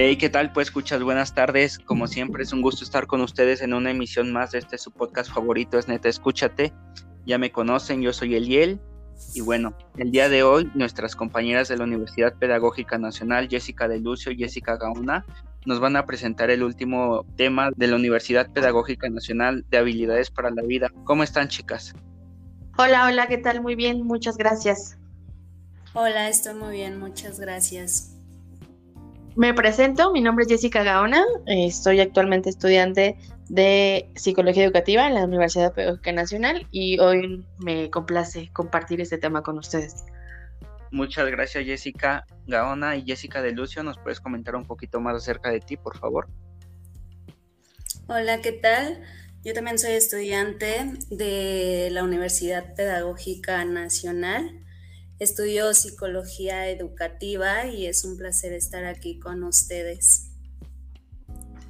Hey, ¿qué tal? Pues escuchas, buenas tardes. Como siempre, es un gusto estar con ustedes en una emisión más de este su podcast favorito, es Neta Escúchate. Ya me conocen, yo soy Eliel. Y bueno, el día de hoy, nuestras compañeras de la Universidad Pedagógica Nacional, Jessica de Lucio y Jessica Gauna, nos van a presentar el último tema de la Universidad Pedagógica Nacional de Habilidades para la Vida. ¿Cómo están, chicas? Hola, hola, ¿qué tal? Muy bien, muchas gracias. Hola, estoy muy bien, muchas gracias. Me presento, mi nombre es Jessica Gaona, estoy actualmente estudiante de Psicología Educativa en la Universidad Pedagógica Nacional y hoy me complace compartir este tema con ustedes. Muchas gracias Jessica Gaona y Jessica de Lucio, ¿nos puedes comentar un poquito más acerca de ti, por favor? Hola, ¿qué tal? Yo también soy estudiante de la Universidad Pedagógica Nacional Estudio psicología educativa y es un placer estar aquí con ustedes.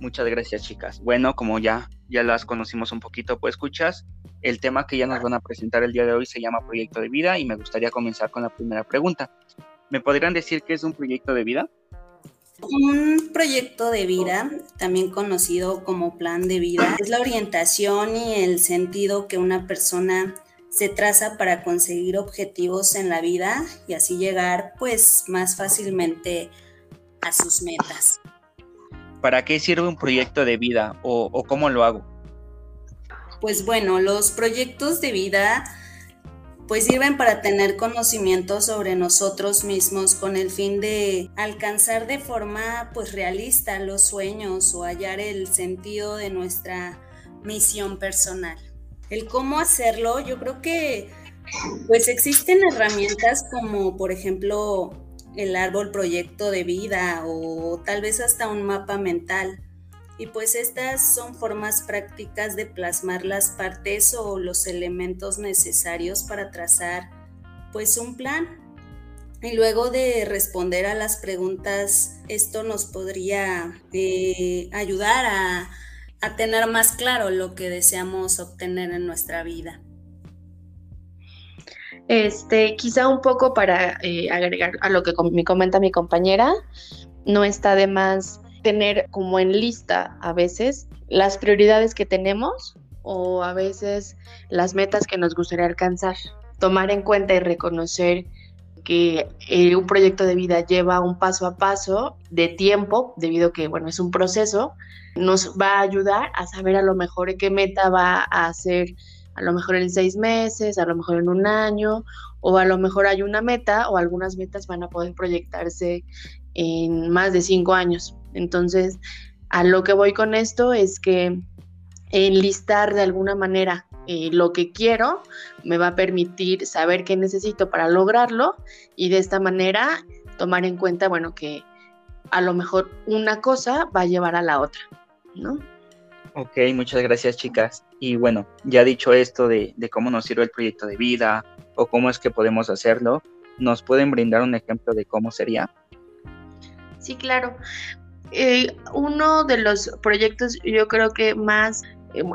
Muchas gracias, chicas. Bueno, como ya, ya las conocimos un poquito, pues escuchas, el tema que ya nos van a presentar el día de hoy se llama Proyecto de Vida y me gustaría comenzar con la primera pregunta. ¿Me podrían decir qué es un proyecto de vida? Un proyecto de vida, también conocido como plan de vida, es la orientación y el sentido que una persona se traza para conseguir objetivos en la vida y así llegar pues más fácilmente a sus metas. ¿Para qué sirve un proyecto de vida o, cómo lo hago? Pues bueno, los proyectos de vida pues sirven para tener conocimiento sobre nosotros mismos con el fin de alcanzar de forma pues realista los sueños o hallar el sentido de nuestra misión personal el cómo hacerlo, yo creo que pues existen herramientas como por ejemplo el árbol proyecto de vida o tal vez hasta un mapa mental. Y pues estas son formas prácticas de plasmar las partes o los elementos necesarios para trazar pues un plan. Y luego de responder a las preguntas, esto nos podría eh, ayudar a, a tener más claro lo que deseamos obtener en nuestra vida. Este, quizá un poco para eh, agregar a lo que me comenta mi compañera, no está de más tener como en lista a veces las prioridades que tenemos o a veces las metas que nos gustaría alcanzar. Tomar en cuenta y reconocer que eh, un proyecto de vida lleva un paso a paso de tiempo, debido a que, bueno, es un proceso, nos va a ayudar a saber a lo mejor qué meta va a hacer, a lo mejor en seis meses, a lo mejor en un año, o a lo mejor hay una meta o algunas metas van a poder proyectarse en más de cinco años. Entonces, a lo que voy con esto es que enlistar de alguna manera eh, lo que quiero me va a permitir saber qué necesito para lograrlo y de esta manera tomar en cuenta, bueno, que a lo mejor una cosa va a llevar a la otra, ¿no? Ok, muchas gracias chicas. Y bueno, ya dicho esto de, cómo nos sirve el proyecto de vida o cómo es que podemos hacerlo, ¿nos pueden brindar un ejemplo de cómo sería? Sí, claro. Eh, uno de los proyectos yo creo que más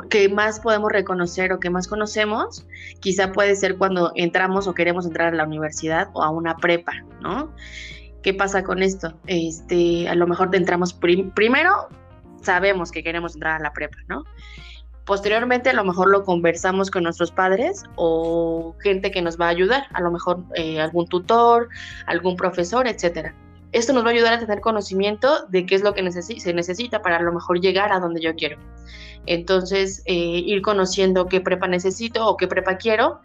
que más podemos reconocer o que más conocemos, quizá puede ser cuando entramos o queremos entrar a la universidad o a una prepa, ¿no? ¿Qué pasa con esto? Este, a lo mejor entramos primero, sabemos que queremos entrar a la prepa, ¿no? Posteriormente a lo mejor lo conversamos con nuestros padres o gente que nos va a ayudar, a lo mejor eh, algún tutor, algún profesor, etcétera. Esto nos va a ayudar a tener conocimiento de qué es lo que se necesita para a lo mejor llegar a donde yo quiero. Entonces, eh, ir conociendo qué prepa necesito o qué prepa quiero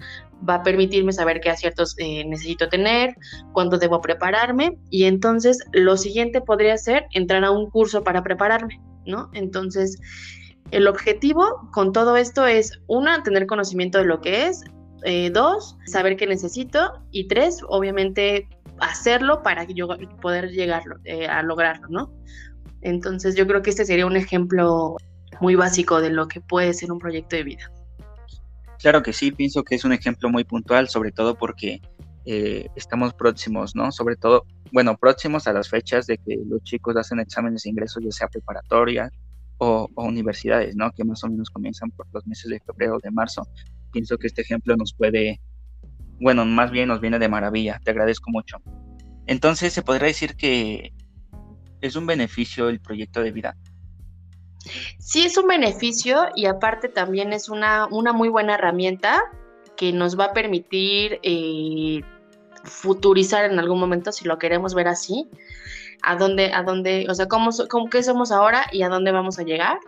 va a permitirme saber qué aciertos eh, necesito tener, cuándo debo prepararme y entonces lo siguiente podría ser entrar a un curso para prepararme, ¿no? Entonces, el objetivo con todo esto es, una, tener conocimiento de lo que es, eh, dos, saber qué necesito y tres, obviamente hacerlo para yo poder llegar a lograrlo, ¿no? Entonces yo creo que este sería un ejemplo muy básico de lo que puede ser un proyecto de vida. Claro que sí, pienso que es un ejemplo muy puntual, sobre todo porque eh, estamos próximos, ¿no? Sobre todo, bueno, próximos a las fechas de que los chicos hacen exámenes de ingreso, ya sea preparatoria o, universidades, ¿no? Que más o menos comienzan por los meses de febrero o de marzo. Pienso que este ejemplo nos puede, bueno, más bien nos viene de maravilla, te agradezco mucho. Entonces, se podría decir que ¿Es un beneficio el proyecto de vida? Sí, es un beneficio y aparte también es una, una muy buena herramienta que nos va a permitir eh, futurizar en algún momento, si lo queremos ver así, a dónde, a dónde, o sea, cómo, cómo qué somos ahora y a dónde vamos a llegar.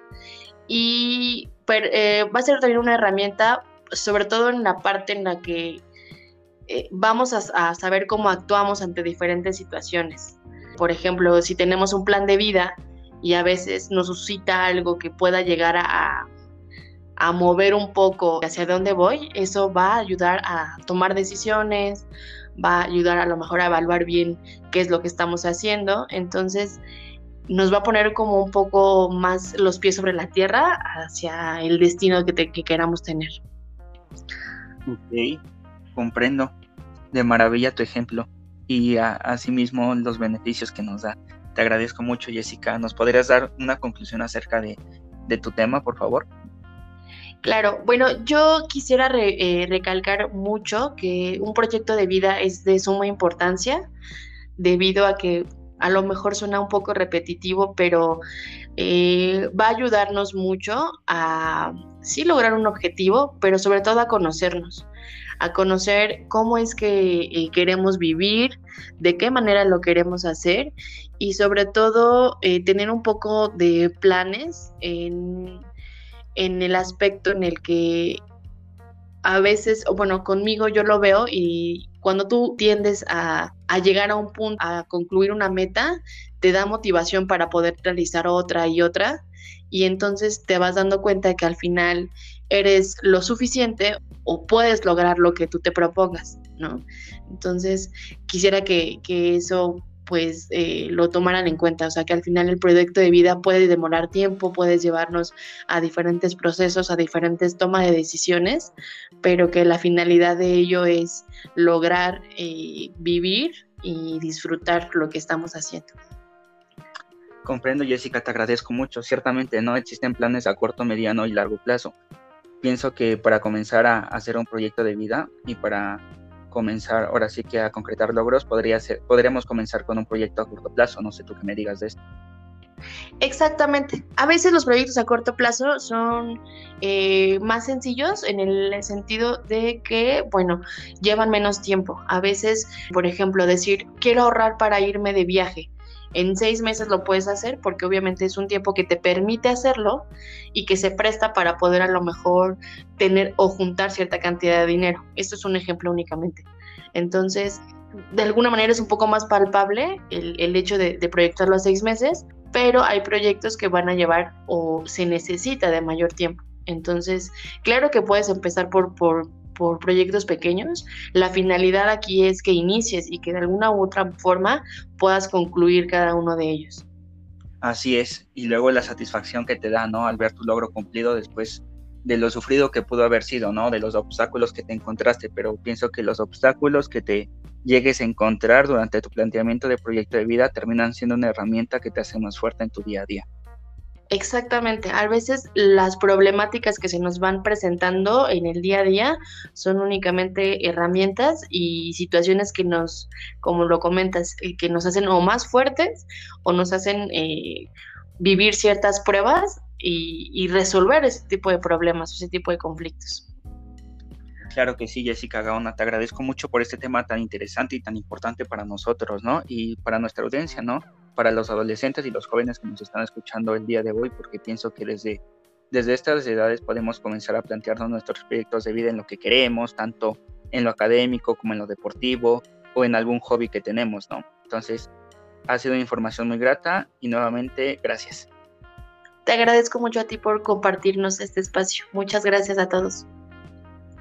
Y eh, va a ser también una herramienta, sobre todo en la parte en la que eh, vamos a, saber cómo actuamos ante diferentes situaciones. Por ejemplo, si tenemos un plan de vida y a veces nos suscita algo que pueda llegar a, a mover un poco hacia dónde voy, eso va a ayudar a tomar decisiones, va a ayudar a lo mejor a evaluar bien qué es lo que estamos haciendo. Entonces, nos va a poner como un poco más los pies sobre la tierra hacia el destino que, queramos tener. Ok, comprendo. De maravilla tu ejemplo y asimismo los beneficios que nos da. Te agradezco mucho, Jessica. ¿Nos podrías dar una conclusión acerca de, tu tema, por favor? Claro, bueno, yo quisiera eh, recalcar mucho que un proyecto de vida es de suma importancia debido a que a lo mejor suena un poco repetitivo, pero eh, va a ayudarnos mucho a sí lograr un objetivo, pero sobre todo a conocernos, a conocer cómo es que eh, queremos vivir, de qué manera lo queremos hacer y sobre todo tener un poco de planes en en el aspecto en el que a veces, o bueno, conmigo yo lo veo y cuando tú tiendes a, llegar a un punto, a concluir una meta, te da motivación para poder realizar otra y otra y entonces te vas dando cuenta que al final eres lo suficiente o puedes lograr lo que tú te propongas, ¿no? Entonces quisiera que, que eso pues eh, lo tomaran en cuenta. O sea que al final el proyecto de vida puede demorar tiempo, puede llevarnos a diferentes procesos, a diferentes tomas de decisiones, pero que la finalidad de ello es lograr eh, vivir y disfrutar lo que estamos haciendo. Comprendo, Jessica, te agradezco mucho. Ciertamente no existen planes a corto, mediano y largo plazo. Pienso que para comenzar a hacer un proyecto de vida y para comenzar ahora sí que a concretar logros, podría ser, podríamos comenzar con un proyecto a corto plazo. No sé tú qué me digas de esto. Exactamente. A veces los proyectos a corto plazo son eh, más sencillos en el sentido de que, bueno, llevan menos tiempo. A veces, por ejemplo, decir, quiero ahorrar para irme de viaje. En seis meses lo puedes hacer porque obviamente es un tiempo que te permite hacerlo y que se presta para poder a lo mejor tener o juntar cierta cantidad de dinero. Esto es un ejemplo únicamente. Entonces, de alguna manera es un poco más palpable el, hecho de, de proyectarlo a seis meses, pero hay proyectos que van a llevar o se necesita de mayor tiempo. Entonces, claro que puedes empezar por, por, por proyectos pequeños. La finalidad aquí es que inicies y que de alguna u otra forma puedas concluir cada uno de ellos. Así es, y luego la satisfacción que te da, ¿no? Al ver tu logro cumplido después de lo sufrido que pudo haber sido, ¿no? De los obstáculos que te encontraste, pero pienso que los obstáculos que te llegues a encontrar durante tu planteamiento de proyecto de vida terminan siendo una herramienta que te hace más fuerte en tu día a día. Exactamente. A veces las problemáticas que se nos van presentando en el día a día son únicamente herramientas y situaciones que nos, como lo comentas, eh, que nos hacen o más fuertes o nos hacen eh, vivir ciertas pruebas y, y, resolver ese tipo de problemas, ese tipo de conflictos. Claro que sí, Jessica Gaona, te agradezco mucho por este tema tan interesante y tan importante para nosotros, ¿no? Y para nuestra audiencia, ¿no? Para los adolescentes y los jóvenes que nos están escuchando el día de hoy, porque pienso que desde, desde estas edades podemos comenzar a plantearnos nuestros proyectos de vida en lo que queremos, tanto en lo académico como en lo deportivo o en algún hobby que tenemos, ¿no? Entonces, ha sido una información muy grata y nuevamente gracias. Te agradezco mucho a ti por compartirnos este espacio. Muchas gracias a todos.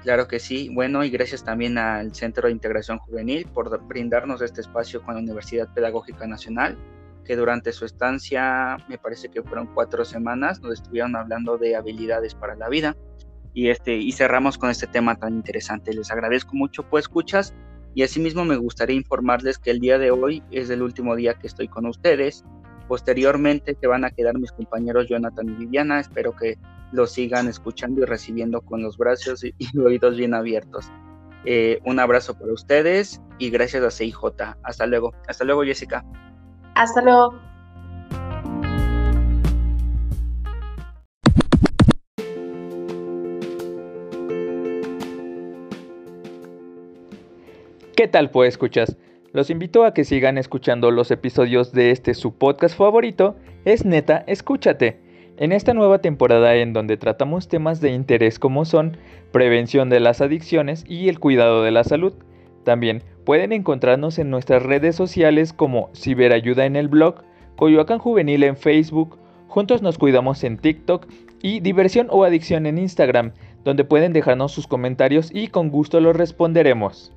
Claro que sí. Bueno, y gracias también al Centro de Integración Juvenil por brindarnos este espacio con la Universidad Pedagógica Nacional que durante su estancia, me parece que fueron cuatro semanas, nos estuvieron hablando de habilidades para la vida. Y, este, y cerramos con este tema tan interesante. Les agradezco mucho, pues escuchas. Y asimismo me gustaría informarles que el día de hoy es el último día que estoy con ustedes. Posteriormente se van a quedar mis compañeros Jonathan y Viviana. Espero que los sigan escuchando y recibiendo con los brazos y, oídos bien abiertos. Eh, un abrazo para ustedes y gracias a CIJ. Hasta luego. Hasta luego, Jessica. Hasta luego. ¿Qué tal pues escuchas? Los invito a que sigan escuchando los episodios de este su podcast favorito, es neta, escúchate. En esta nueva temporada en donde tratamos temas de interés como son prevención de las adicciones y el cuidado de la salud. También pueden encontrarnos en nuestras redes sociales como Ciberayuda en el blog, Coyoacán Juvenil en Facebook, Juntos nos cuidamos en TikTok y Diversión o Adicción en Instagram, donde pueden dejarnos sus comentarios y con gusto los responderemos.